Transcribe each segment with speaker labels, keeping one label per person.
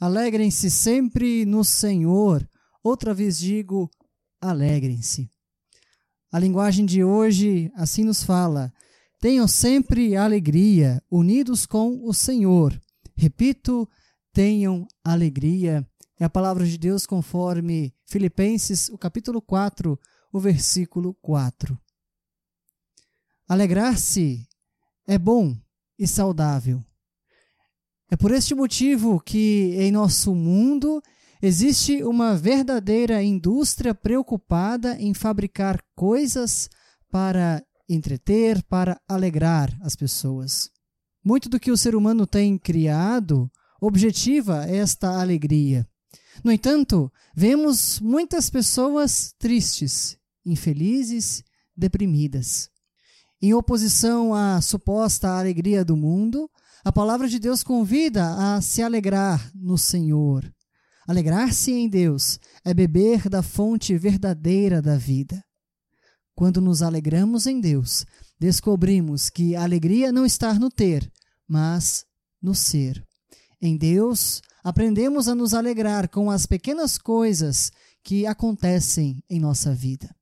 Speaker 1: Alegrem-se sempre no Senhor. Outra vez digo, alegrem-se. A linguagem de hoje assim nos fala: tenham sempre alegria, unidos com o Senhor. Repito, tenham alegria. É a palavra de Deus conforme Filipenses, o capítulo 4, o versículo 4. Alegrar-se é bom e saudável. É por este motivo que em nosso mundo existe uma verdadeira indústria preocupada em fabricar coisas para entreter, para alegrar as pessoas. Muito do que o ser humano tem criado objetiva esta alegria. No entanto, vemos muitas pessoas tristes, infelizes, deprimidas. Em oposição à suposta alegria do mundo, a palavra de Deus convida a se alegrar no Senhor. Alegrar-se em Deus é beber da fonte verdadeira da vida. Quando nos alegramos em Deus, descobrimos que a alegria não está no ter, mas no ser. Em Deus, aprendemos a nos alegrar com as pequenas coisas que acontecem em nossa vida.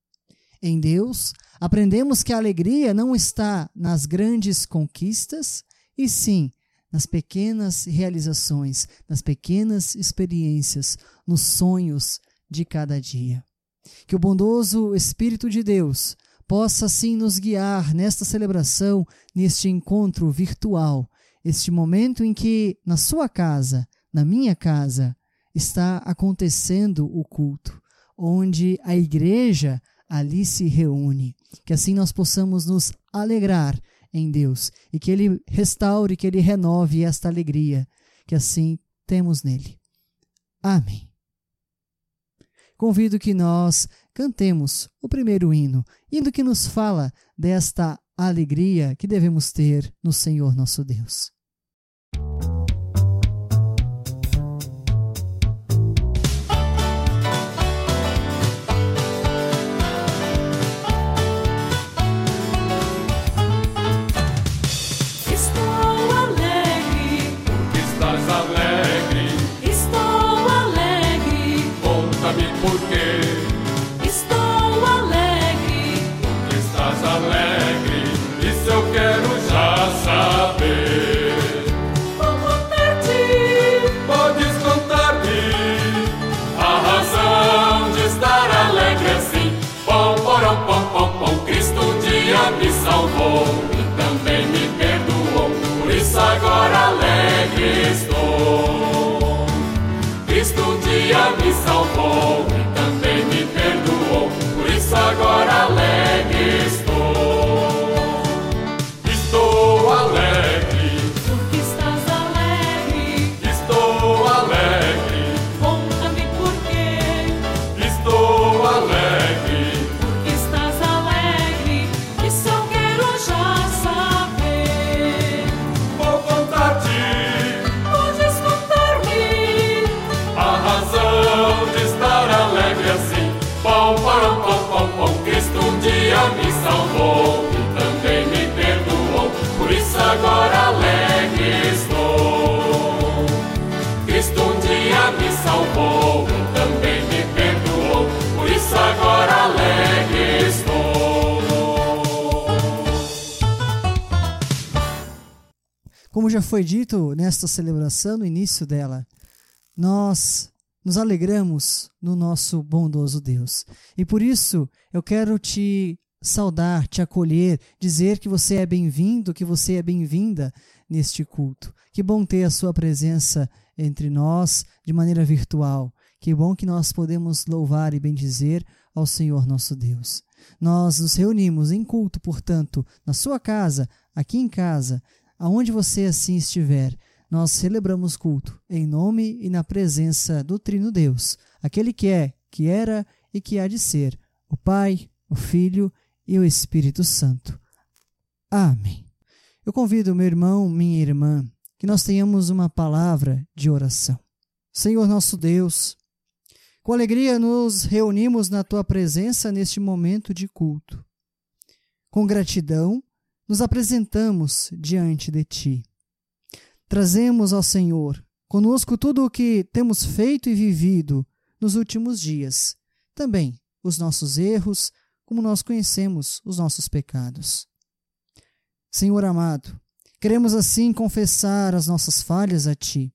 Speaker 1: Em Deus, aprendemos que a alegria não está nas grandes conquistas, e sim nas pequenas realizações, nas pequenas experiências, nos sonhos de cada dia. Que o bondoso Espírito de Deus possa assim nos guiar nesta celebração, neste encontro virtual, este momento em que na sua casa, na minha casa, está acontecendo o culto, onde a igreja ali se reúne. Que assim nós possamos nos alegrar em Deus e que Ele restaure, que Ele renove esta alegria que assim temos nele. Amém. Convido que nós cantemos o primeiro hino, hino que nos fala desta alegria que devemos ter no Senhor nosso Deus. Como já foi dito nesta celebração, no início dela, nós nos alegramos no nosso bondoso Deus. E por isso eu quero te saudar, te acolher, dizer que você é bem-vindo, que você é bem-vinda neste culto. Que bom ter a sua presença entre nós de maneira virtual. Que bom que nós podemos louvar e bendizer ao Senhor nosso Deus. Nós nos reunimos em culto, portanto, na sua casa, aqui em casa, aonde você assim estiver, nós celebramos culto em nome e na presença do Trino Deus, aquele que é, que era e que há de ser, o Pai, o Filho e o Espírito Santo. Amém. Eu convido meu irmão, minha irmã, que nós tenhamos uma palavra de oração. Senhor nosso Deus, com alegria nos reunimos na tua presença neste momento de culto. Com gratidão, nos apresentamos diante de Ti. Trazemos ao Senhor conosco tudo o que temos feito e vivido nos últimos dias, também os nossos erros, como nós conhecemos os nossos pecados. Senhor amado, queremos assim confessar as nossas falhas a Ti,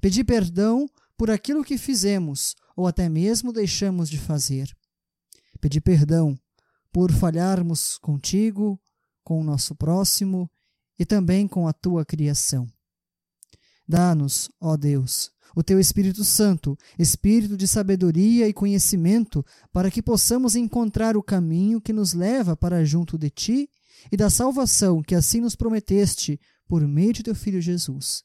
Speaker 1: pedir perdão por aquilo que fizemos ou até mesmo deixamos de fazer. Pedir perdão por falharmos contigo, com o nosso próximo e também com a tua criação. Dá-nos, ó Deus, o teu Espírito Santo, espírito de sabedoria e conhecimento, para que possamos encontrar o caminho que nos leva para junto de ti e da salvação que assim nos prometeste por meio de teu Filho Jesus.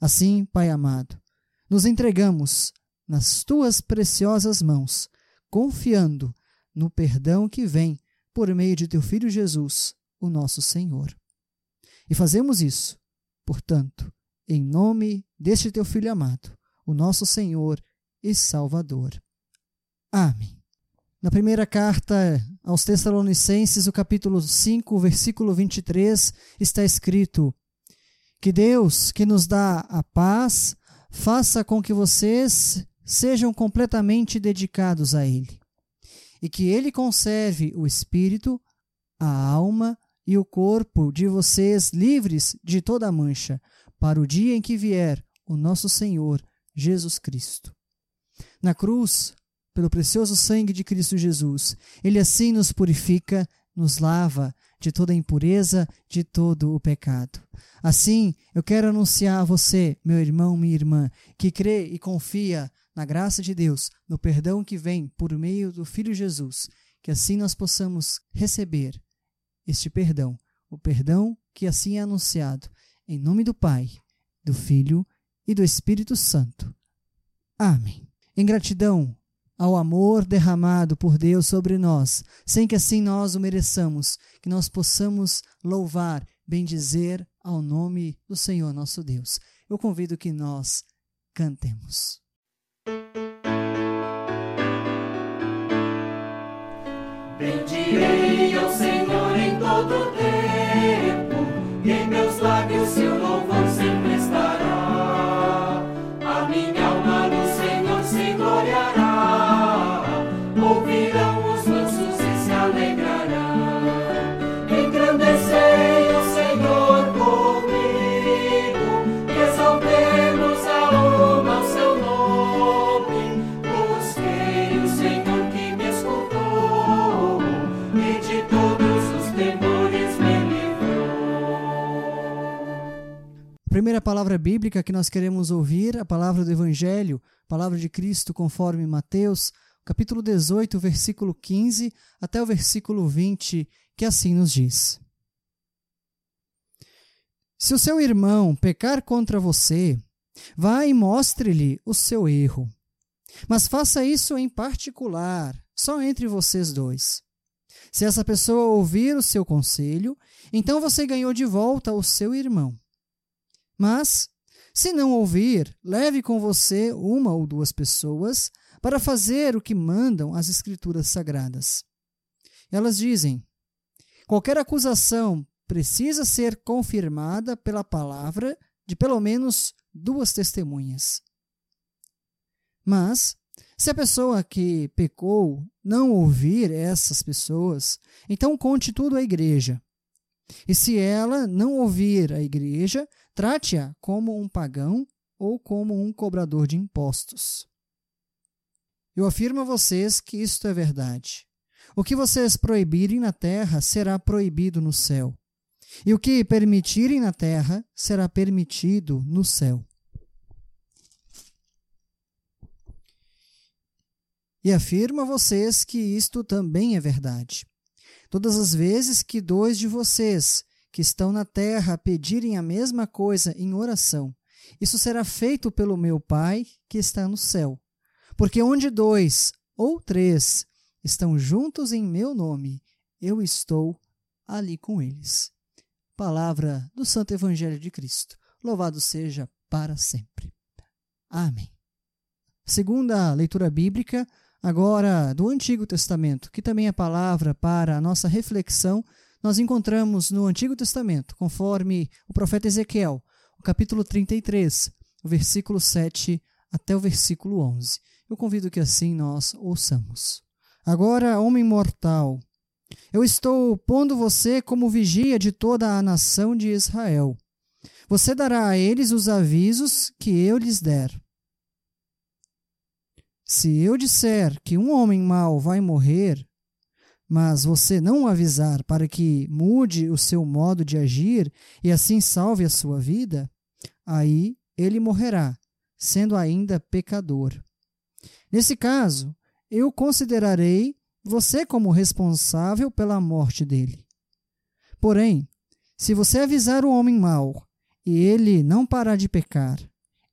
Speaker 1: Assim, Pai amado, nos entregamos nas tuas preciosas mãos, confiando no perdão que vem por meio de teu Filho Jesus, o nosso Senhor. E fazemos isso, portanto, em nome deste teu Filho amado, o nosso Senhor e Salvador. Amém. Na primeira carta aos Tessalonicenses, o capítulo 5, versículo 23, está escrito: Que Deus, que nos dá a paz, faça com que vocês sejam completamente dedicados a Ele, e que Ele conserve o espírito, a alma e o corpo de vocês livres de toda mancha, para o dia em que vier o nosso Senhor Jesus Cristo. Na cruz, pelo precioso sangue de Cristo Jesus, Ele assim nos purifica, nos lava de toda impureza, de todo o pecado. Assim, eu quero anunciar a você, meu irmão, minha irmã, que crê e confia na graça de Deus, no perdão que vem por meio do Filho Jesus, que assim nós possamos receber este perdão, o perdão que assim é anunciado, em nome do Pai, do Filho e do Espírito Santo. Amém. Em gratidão ao amor derramado por Deus sobre nós, sem que assim nós o mereçamos, que nós possamos louvar, bendizer ao nome do Senhor nosso Deus. Eu convido que nós cantemos.
Speaker 2: Bendirei ao Senhor em todo tempo, e em meus lábios
Speaker 1: primeira palavra bíblica que nós queremos ouvir, a palavra do Evangelho, a palavra de Cristo conforme Mateus, capítulo 18, versículo 15 até o versículo 20, que assim nos diz: Se o seu irmão pecar contra você, vá e mostre-lhe o seu erro. Mas faça isso em particular, só entre vocês dois. Se essa pessoa ouvir o seu conselho, então você ganhou de volta o seu irmão. Mas, se não ouvir, leve com você uma ou duas pessoas para fazer o que mandam as Escrituras Sagradas. Elas dizem: qualquer acusação precisa ser confirmada pela palavra de pelo menos duas testemunhas. Mas, se a pessoa que pecou não ouvir essas pessoas, então conte tudo à igreja. E se ela não ouvir a igreja, trate-a como um pagão ou como um cobrador de impostos. Eu afirmo a vocês que isto é verdade. O que vocês proibirem na terra será proibido no céu, e o que permitirem na terra será permitido no céu. E afirmo a vocês que isto também é verdade. Todas as vezes que dois de vocês que estão na terra pedirem a mesma coisa em oração, isso será feito pelo meu Pai que está no céu. Porque onde dois ou três estão juntos em meu nome, eu estou ali com eles. Palavra do Santo Evangelho de Cristo. Louvado seja para sempre. Amém. Segunda leitura bíblica, agora do Antigo Testamento, que também é palavra para a nossa reflexão, nós encontramos no Antigo Testamento, conforme o profeta Ezequiel, o capítulo 33, o versículo 7 até o versículo 11. Eu convido que assim nós ouçamos. Agora, homem mortal, eu estou pondo você como vigia de toda a nação de Israel. Você dará a eles os avisos que eu lhes der. Se eu disser que um homem mau vai morrer, mas você não o avisar para que mude o seu modo de agir e assim salve a sua vida, aí ele morrerá, sendo ainda pecador. Nesse caso, eu considerarei você como responsável pela morte dele. Porém, se você avisar o homem mau e ele não parar de pecar,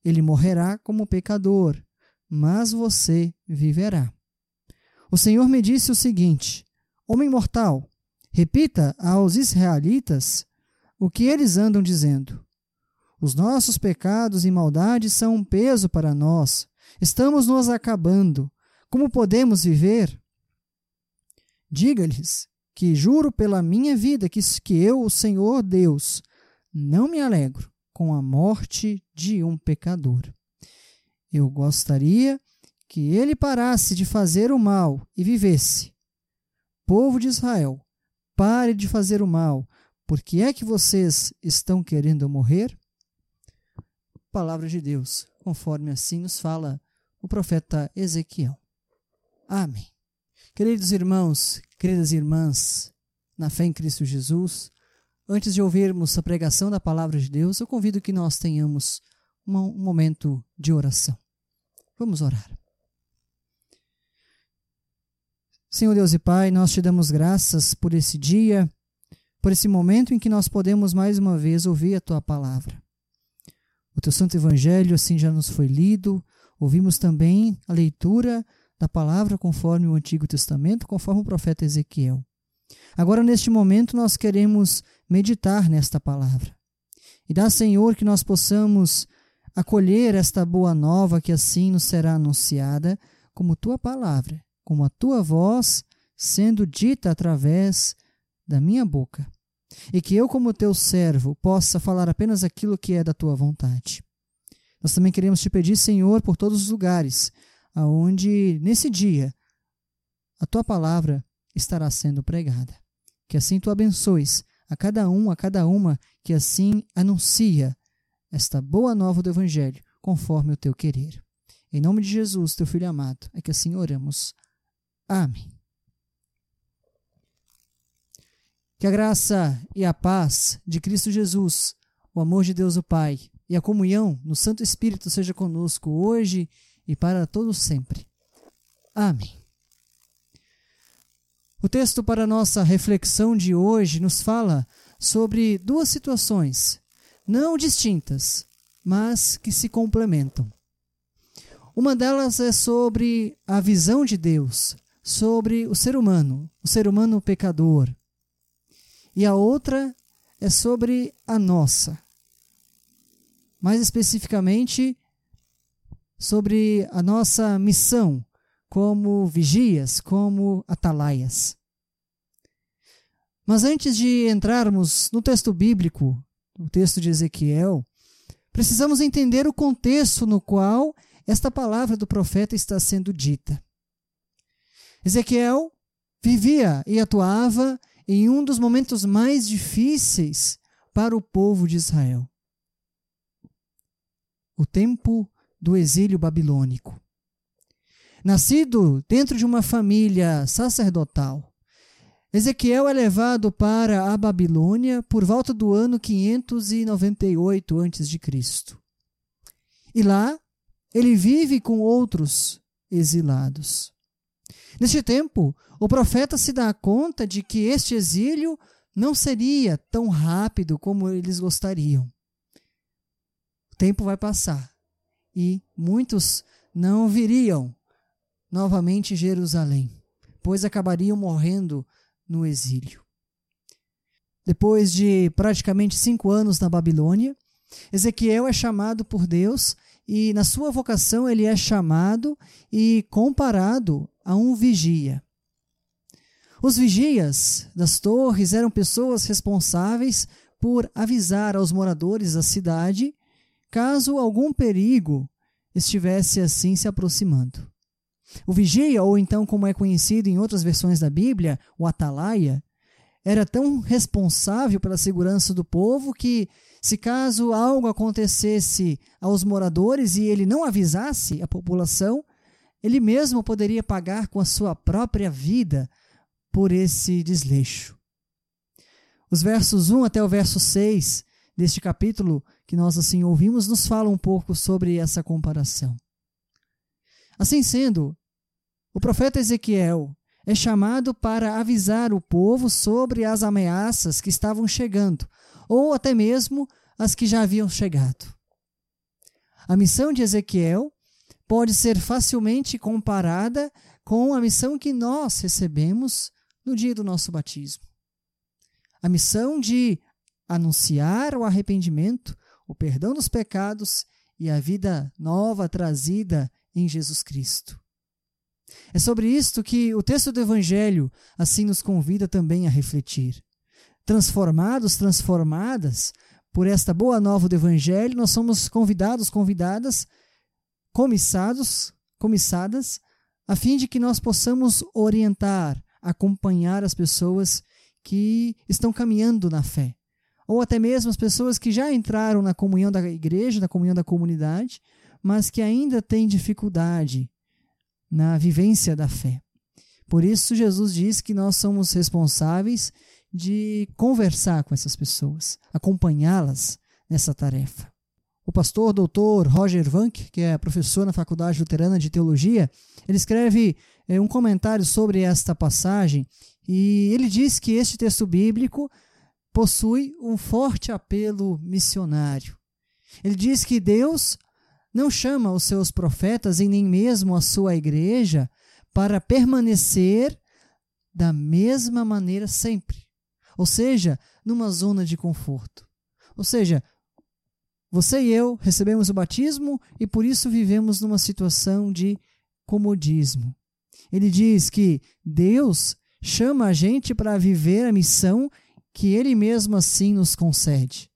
Speaker 1: ele morrerá como pecador mas você viverá. O Senhor me disse o seguinte: Homem mortal, repita aos israelitas o que eles andam dizendo. Os nossos pecados e maldades são um peso para nós. Estamos nos acabando. Como podemos viver? Diga-lhes que juro pela minha vida que, que eu, o Senhor Deus, não me alegro com a morte de um pecador. Eu gostaria que ele parasse de fazer o mal e vivesse. Povo de Israel, pare de fazer o mal. Por que é que vocês estão querendo morrer? Palavra de Deus, conforme assim nos fala o profeta Ezequiel. Amém. Queridos irmãos, queridas irmãs, na fé em Cristo Jesus, antes de ouvirmos a pregação da palavra de Deus, eu convido que nós tenhamos um momento de oração. Vamos orar. Senhor Deus e Pai, nós te damos graças por esse dia, por esse momento em que nós podemos mais uma vez ouvir a tua palavra. O teu santo evangelho assim já nos foi lido, ouvimos também a leitura da palavra conforme o Antigo Testamento, conforme o profeta Ezequiel. Agora, neste momento, nós queremos meditar nesta palavra. E dá, Senhor, que nós possamos acolher esta boa nova que assim nos será anunciada, como tua palavra, como a tua voz sendo dita através da minha boca. E que eu, como teu servo, possa falar apenas aquilo que é da tua vontade. Nós também queremos te pedir, Senhor, por todos os lugares aonde nesse dia a tua palavra estará sendo pregada. Que assim tu abençoes a cada um, a cada uma que assim anuncia esta boa nova do Evangelho, conforme o teu querer. Em nome de Jesus, teu Filho amado, é que assim oramos. Amém. Que a graça e a paz de Cristo Jesus, o amor de Deus o Pai e a comunhão no Santo Espírito seja conosco hoje e para todos sempre. Amém. O texto para nossa reflexão de hoje nos fala sobre duas situações não distintas, mas que se complementam. Uma delas é sobre a visão de Deus, sobre o ser humano, o ser humano pecador. E a outra é sobre a nossa. Mais especificamente, sobre a nossa missão como vigias, como atalaias. Mas antes de entrarmos no texto bíblico o texto de Ezequiel, precisamos entender o contexto no qual esta palavra do profeta está sendo dita. Ezequiel vivia e atuava em um dos momentos mais difíceis para o povo de Israel. O tempo do exílio babilônico. Nascido dentro de uma família sacerdotal, Ezequiel é levado para a Babilônia por volta do ano 598 a.C. E lá ele vive com outros exilados. Neste tempo, o profeta se dá conta de que este exílio não seria tão rápido como eles gostariam. O tempo vai passar e muitos não viriam novamente Jerusalém, pois acabariam morrendo no exílio. Depois de praticamente cinco anos na Babilônia, Ezequiel é chamado por Deus e, na sua vocação, ele é chamado e comparado a um vigia. Os vigias das torres eram pessoas responsáveis por avisar aos moradores da cidade caso algum perigo estivesse assim se aproximando. O vigia, ou então como é conhecido em outras versões da Bíblia, o atalaia, era tão responsável pela segurança do povo que, se caso algo acontecesse aos moradores e ele não avisasse a população, ele mesmo poderia pagar com a sua própria vida por esse desleixo. Os versos 1 até o verso 6 deste capítulo que nós assim ouvimos nos falam um pouco sobre essa comparação. Assim sendo, o profeta Ezequiel é chamado para avisar o povo sobre as ameaças que estavam chegando, ou até mesmo as que já haviam chegado. A missão de Ezequiel pode ser facilmente comparada com a missão que nós recebemos no dia do nosso batismo. A missão de anunciar o arrependimento, o perdão dos pecados e a vida nova trazida em Jesus Cristo. É sobre isto que o texto do Evangelho assim nos convida também a refletir. Transformados, transformadas por esta boa nova do Evangelho, nós somos convidados, convidadas, comissados, comissadas, a fim de que nós possamos orientar, acompanhar as pessoas que estão caminhando na fé, ou até mesmo as pessoas que já entraram na comunhão da igreja, na comunhão da comunidade, mas que ainda têm dificuldade na vivência da fé. Por isso, Jesus diz que nós somos responsáveis de conversar com essas pessoas, acompanhá-las nessa tarefa. O pastor doutor Roger Vank, que é professor na Faculdade Luterana de Teologia, ele escreve é, um comentário sobre esta passagem e ele diz que este texto bíblico possui um forte apelo missionário. Ele diz que Deus não chama os seus profetas e nem mesmo a sua igreja para permanecer da mesma maneira sempre. Ou seja, numa zona de conforto. Ou seja, você e eu recebemos o batismo e por isso vivemos numa situação de comodismo. Ele diz que Deus chama a gente para viver a missão que ele mesmo assim nos concede.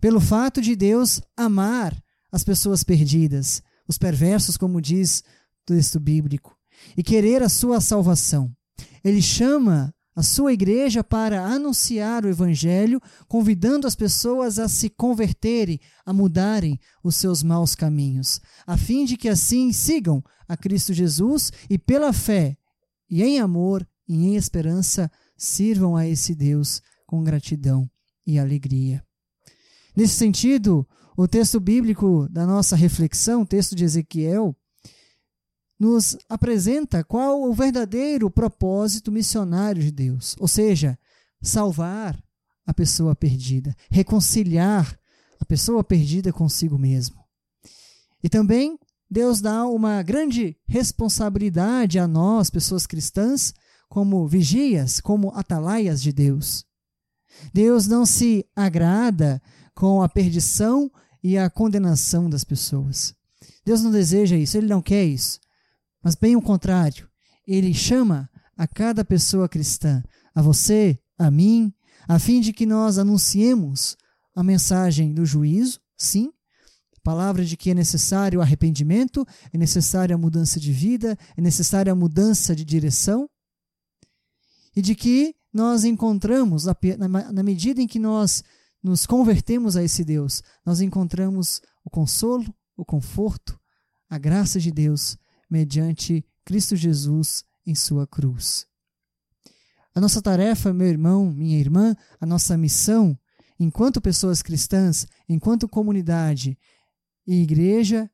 Speaker 1: Pelo fato de Deus amar as pessoas perdidas, os perversos, como diz o texto bíblico, e querer a sua salvação. Ele chama a sua igreja para anunciar o evangelho, convidando as pessoas a se converterem, a mudarem os seus maus caminhos, a fim de que assim sigam a Cristo Jesus e pela fé e em amor e em esperança sirvam a esse Deus com gratidão e alegria. Nesse sentido, o texto bíblico da nossa reflexão, o texto de Ezequiel, nos apresenta qual o verdadeiro propósito missionário de Deus, ou seja, salvar a pessoa perdida, reconciliar a pessoa perdida consigo mesmo. E também Deus dá uma grande responsabilidade a nós, pessoas cristãs, como vigias, como atalaias de Deus. Deus não se agrada com a perdição e a condenação das pessoas. Deus não deseja isso, Ele não quer isso. Mas bem o contrário, Ele chama a cada pessoa cristã, a você, a mim, a fim de que nós anunciemos a mensagem do juízo, sim, a palavra de que é necessário arrependimento, é necessária a mudança de vida, é necessária a mudança de direção, e de que nós encontramos, na medida em que nós nos convertemos a esse Deus, nós encontramos o consolo, o conforto, a graça de Deus mediante Cristo Jesus em sua cruz. A nossa tarefa, meu irmão, minha irmã, a nossa missão, enquanto pessoas cristãs, enquanto comunidade e igreja,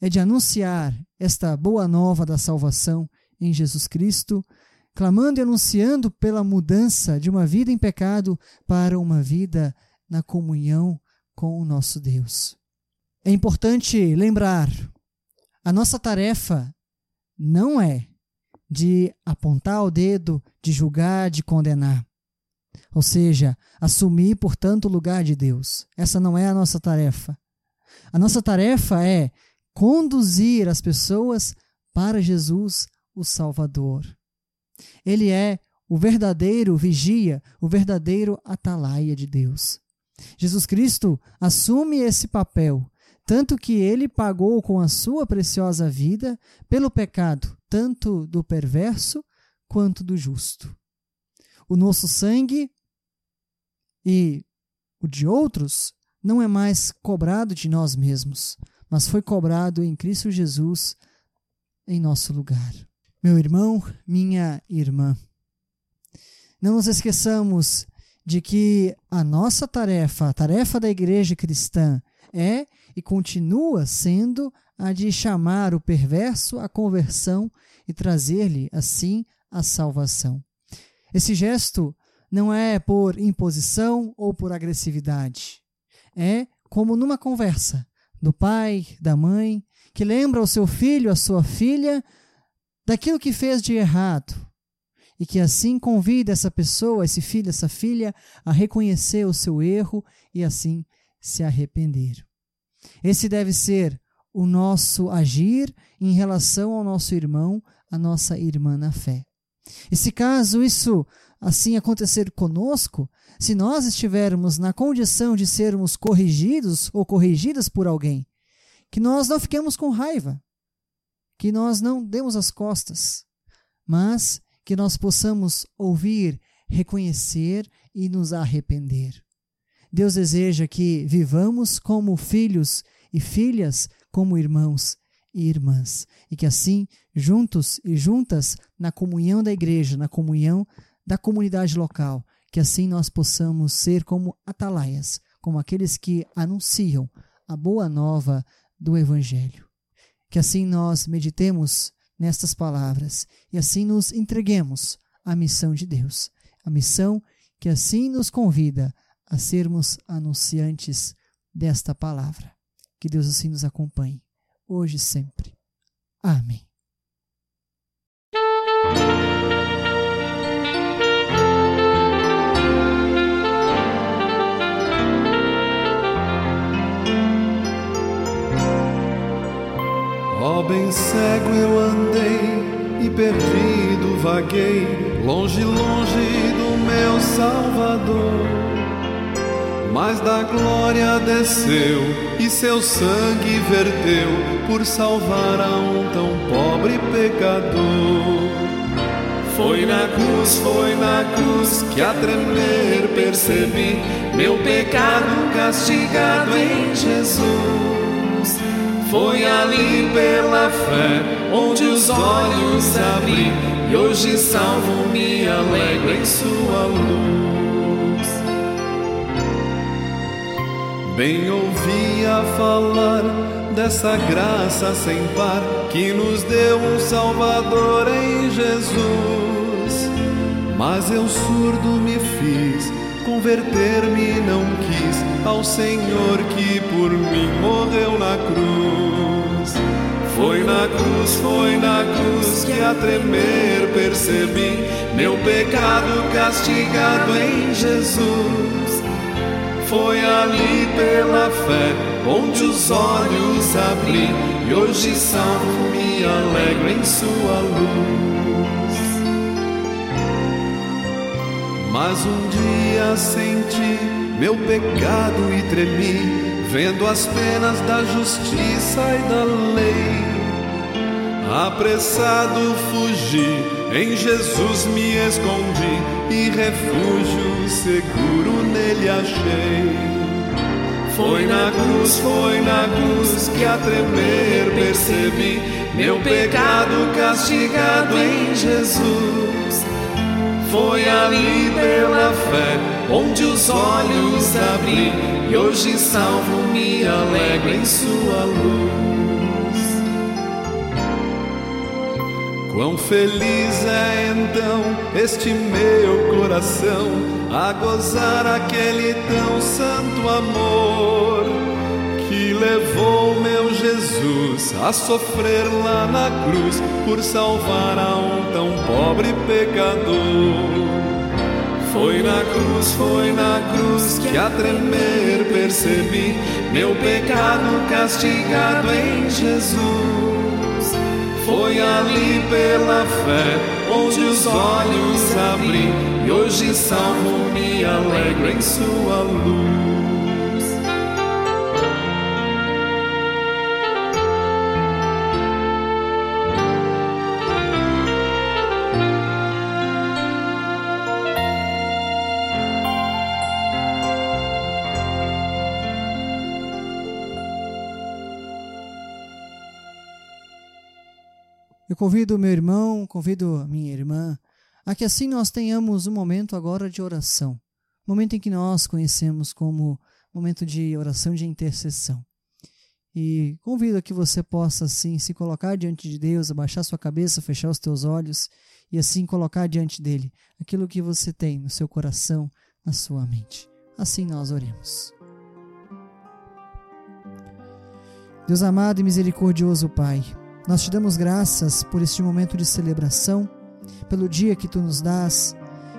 Speaker 1: é de anunciar esta boa nova da salvação em Jesus Cristo, clamando e anunciando pela mudança de uma vida em pecado para uma vida na comunhão com o nosso Deus. É importante lembrar, a nossa tarefa não é de apontar o dedo, de julgar, de condenar. Ou seja, assumir, portanto, o lugar de Deus. Essa não é a nossa tarefa. A nossa tarefa é conduzir as pessoas para Jesus, o Salvador. Ele é o verdadeiro vigia, o verdadeiro atalaia de Deus. Jesus Cristo assume esse papel, tanto que ele pagou com a sua preciosa vida pelo pecado, tanto do perverso quanto do justo. O nosso sangue e o de outros não é mais cobrado de nós mesmos, mas foi cobrado em Cristo Jesus em nosso lugar. Meu irmão, minha irmã, não nos esqueçamos de que a nossa tarefa, a tarefa da igreja cristã, é e continua sendo a de chamar o perverso à conversão e trazer-lhe, assim, a salvação. Esse gesto não é por imposição ou por agressividade. É como numa conversa do pai, da mãe, que lembra ao seu filho, à sua filha, daquilo que fez de errado, e que assim convida essa pessoa, esse filho, essa filha, a reconhecer o seu erro e assim se arrepender. Esse deve ser o nosso agir em relação ao nosso irmão, a nossa irmã na fé. E se caso isso assim acontecer conosco, se nós estivermos na condição de sermos corrigidos ou corrigidas por alguém, que nós não fiquemos com raiva, que nós não demos as costas, mas que nós possamos ouvir, reconhecer e nos arrepender. Deus deseja que vivamos como filhos e filhas, como irmãos e irmãs, e que assim, juntos e juntas, na comunhão da igreja, na comunhão da comunidade local, que assim nós possamos ser como atalaias, como aqueles que anunciam a boa nova do Evangelho. Que assim nós meditemos nestas palavras e assim nos entreguemos à missão de Deus, a missão que assim nos convida a sermos anunciantes desta palavra. Que Deus assim nos acompanhe, hoje e sempre. Amém.
Speaker 3: Ó, oh, bem cego eu andei e perdido vaguei, longe, longe do meu Salvador. Mas da glória desceu e seu sangue verteu por salvar a um tão pobre pecador. Foi na cruz, foi na cruz que a tremer percebi meu pecado castigado em Jesus. Foi ali pela fé onde os olhos abri e hoje salvo me alegro em sua luz. Bem ouvia falar dessa graça sem par que nos deu um Salvador em Jesus. Mas eu surdo me fiz, converter-me não quis ao Senhor que por mim morreu na cruz. Foi na cruz, foi na cruz que a tremer percebi meu pecado castigado em Jesus. Foi ali pela fé onde os olhos abri e hoje salvo me alegro em sua luz. Mas um dia senti meu pecado e tremi, vendo as penas da justiça e da lei. Apressado fugi, em Jesus me escondi e refúgio seguro nele achei. Foi na cruz, foi na cruz que a tremer percebi meu pecado castigado em Jesus. Foi ali pela fé onde os olhos abri e hoje salvo me alegro em sua luz. Quão feliz é então este meu coração a gozar aquele tão santo amor que levou meu Jesus a sofrer lá na cruz por salvar a um tão pobre pecador. Foi na cruz, foi na cruz que a tremer percebi meu pecado castigado em Jesus. Foi ali pela fé onde os olhos abri e hoje salvo me alegro em sua luz.
Speaker 1: Convido meu irmão, convido minha irmã, a que assim nós tenhamos um momento agora de oração. Momento em que nós conhecemos como momento de oração de intercessão. E convido a que você possa assim se colocar diante de Deus, abaixar sua cabeça, fechar os teus olhos e assim colocar diante dele aquilo que você tem no seu coração, na sua mente. Assim nós oremos. Deus amado e misericordioso Pai, nós te damos graças por este momento de celebração, pelo dia que tu nos dás,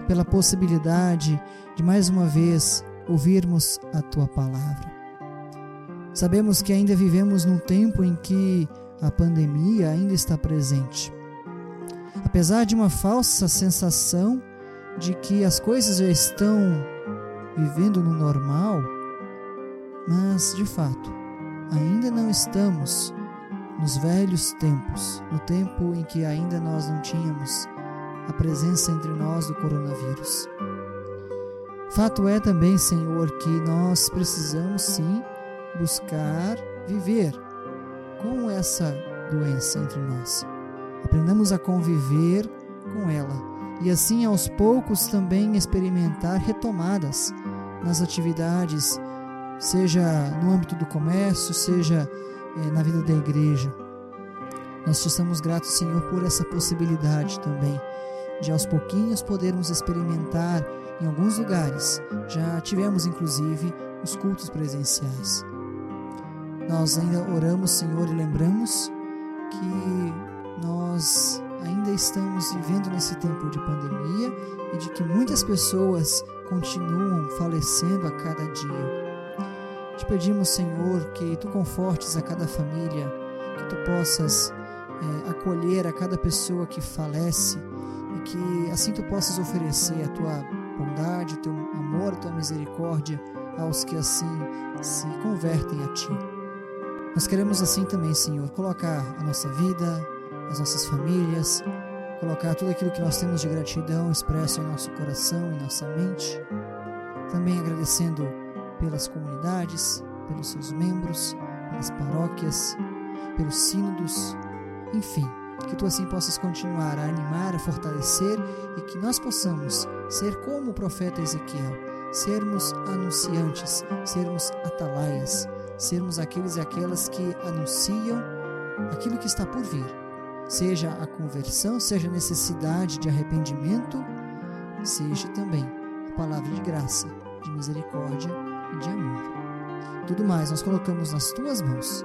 Speaker 1: pela possibilidade de mais uma vez ouvirmos a tua palavra. Sabemos que ainda vivemos num tempo em que a pandemia ainda está presente. Apesar de uma falsa sensação de que as coisas já estão vivendo no normal, mas de fato, ainda não estamos nos velhos tempos, no tempo em que ainda nós não tínhamos a presença entre nós do coronavírus. Fato é também, Senhor, que nós precisamos sim buscar viver com essa doença entre nós. Aprendamos a conviver com ela e assim aos poucos também experimentar retomadas nas atividades, seja no âmbito do comércio, seja eh, na vida da igreja. Nós te estamos gratos, Senhor, por essa possibilidade também de aos pouquinhos podermos experimentar em alguns lugares. Já tivemos inclusive os cultos presenciais. Nós ainda oramos, Senhor, e lembramos que nós ainda estamos vivendo nesse tempo de pandemia e de que muitas pessoas continuam falecendo a cada dia. Te pedimos, Senhor, que tu confortes a cada família, que tu possas é, acolher a cada pessoa que falece e que assim tu possas oferecer a tua bondade, o teu amor, a tua misericórdia aos que assim se convertem a ti. Nós queremos assim também, Senhor, colocar a nossa vida, as nossas famílias, colocar tudo aquilo que nós temos de gratidão expresso em nosso coração, em nossa mente. Também agradecendo pelas comunidades, pelos seus membros, pelas paróquias, pelos sínodos, enfim, que tu assim possas continuar a animar, a fortalecer e que nós possamos ser como o profeta Ezequiel, sermos anunciantes, sermos atalaias, sermos aqueles e aquelas que anunciam aquilo que está por vir, seja a conversão, seja a necessidade de arrependimento, seja também a palavra de graça, de misericórdia de amor. Tudo mais nós colocamos nas tuas mãos.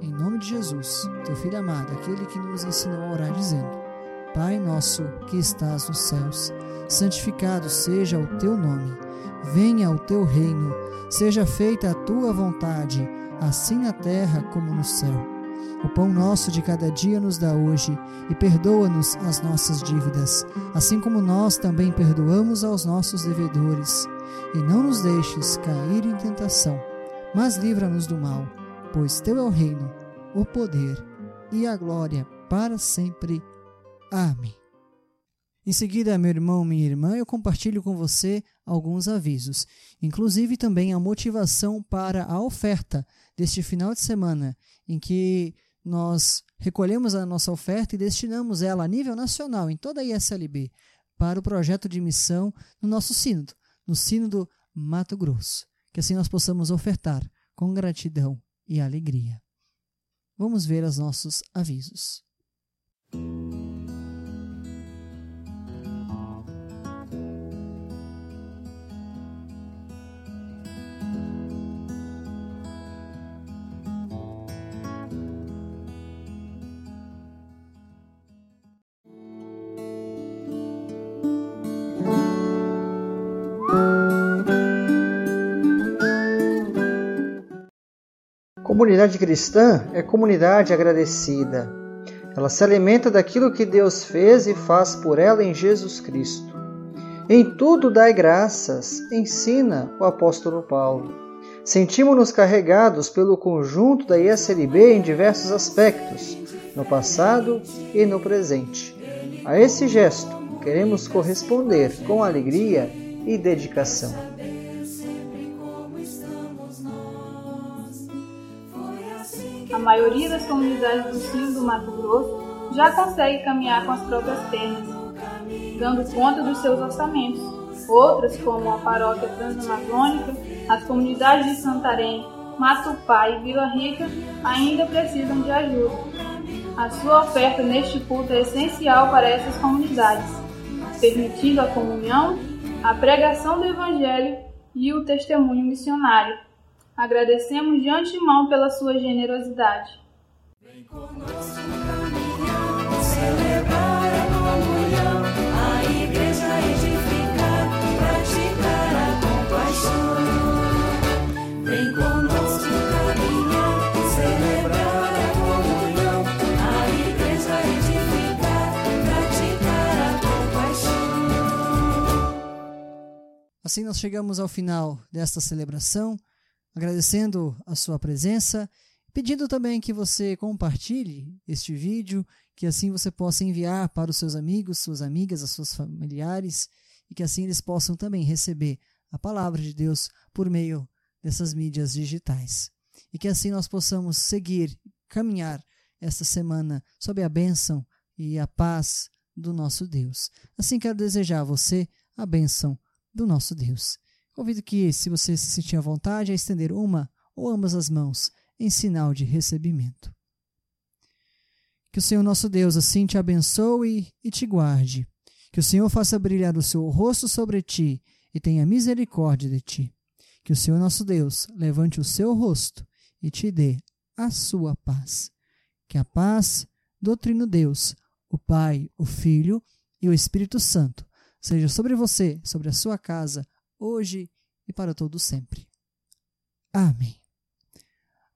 Speaker 1: Em nome de Jesus, teu filho amado, aquele que nos ensinou a orar, dizendo: Pai nosso que estás nos céus, santificado seja o teu nome, venha o teu reino, seja feita a tua vontade, assim na terra como no céu. O pão nosso de cada dia nos dá hoje, e perdoa-nos as nossas dívidas, assim como nós também perdoamos aos nossos devedores. E não nos deixes cair em tentação, mas livra-nos do mal, pois teu é o reino, o poder e a glória para sempre. Amém. Em seguida, meu irmão, minha irmã, eu compartilho com você alguns avisos, inclusive também a motivação para a oferta deste final de semana, em que nós recolhemos a nossa oferta e destinamos ela a nível nacional, em toda a ISLB, para o projeto de missão no nosso sínodo, no sínodo Mato Grosso. Que assim nós possamos ofertar com gratidão e alegria. Vamos ver os nossos avisos. Comunidade cristã é comunidade agradecida. Ela se alimenta daquilo que Deus fez e faz por ela em Jesus Cristo. Em tudo dai graças, ensina o apóstolo Paulo. Sentimos-nos carregados pelo conjunto da ISLB em diversos aspectos, no passado e no presente. A esse gesto, queremos corresponder com alegria e dedicação.
Speaker 4: Maioria das comunidades do sul do Mato Grosso já consegue caminhar com as próprias pernas, dando conta dos seus orçamentos. Outras, como a paróquia transamazônica, as comunidades de Santarém, Matupá e Vila Rica, ainda precisam de ajuda. A sua oferta neste culto é essencial para essas comunidades, permitindo a comunhão, a pregação do Evangelho e o testemunho missionário. Agradecemos de antemão pela sua generosidade. Vem conosco caminhar, celebrar a comunhão, a igreja edificar, praticar a compaixão. Vem conosco caminhar, celebrar a comunhão, a igreja edificar, praticar a
Speaker 1: compaixão. Assim nós chegamos ao final desta celebração agradecendo a sua presença, pedindo também que você compartilhe este vídeo, que assim você possa enviar para os seus amigos, suas amigas, os seus familiares, e que assim eles possam também receber a palavra de Deus por meio dessas mídias digitais. E que assim nós possamos seguir, caminhar esta semana sob a bênção e a paz do nosso Deus. Assim quero desejar a você a bênção do nosso Deus. Convido que, se você se sentir à vontade, a estender uma ou ambas as mãos em sinal de recebimento. Que o Senhor nosso Deus assim te abençoe e te guarde. Que o Senhor faça brilhar o seu rosto sobre ti e tenha misericórdia de ti. Que o Senhor nosso Deus levante o seu rosto e te dê a sua paz. Que a paz do Trino Deus, o Pai, o Filho e o Espírito Santo, seja sobre você, sobre a sua casa, hoje e para todo sempre. Amém.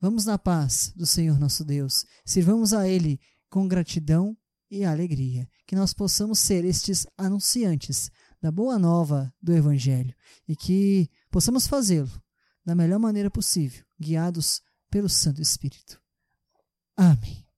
Speaker 1: Vamos na paz do Senhor nosso Deus. Sirvamos a Ele com gratidão e alegria. Que nós possamos ser estes anunciantes da boa nova do Evangelho e que possamos fazê-lo da melhor maneira possível, guiados pelo Santo Espírito. Amém.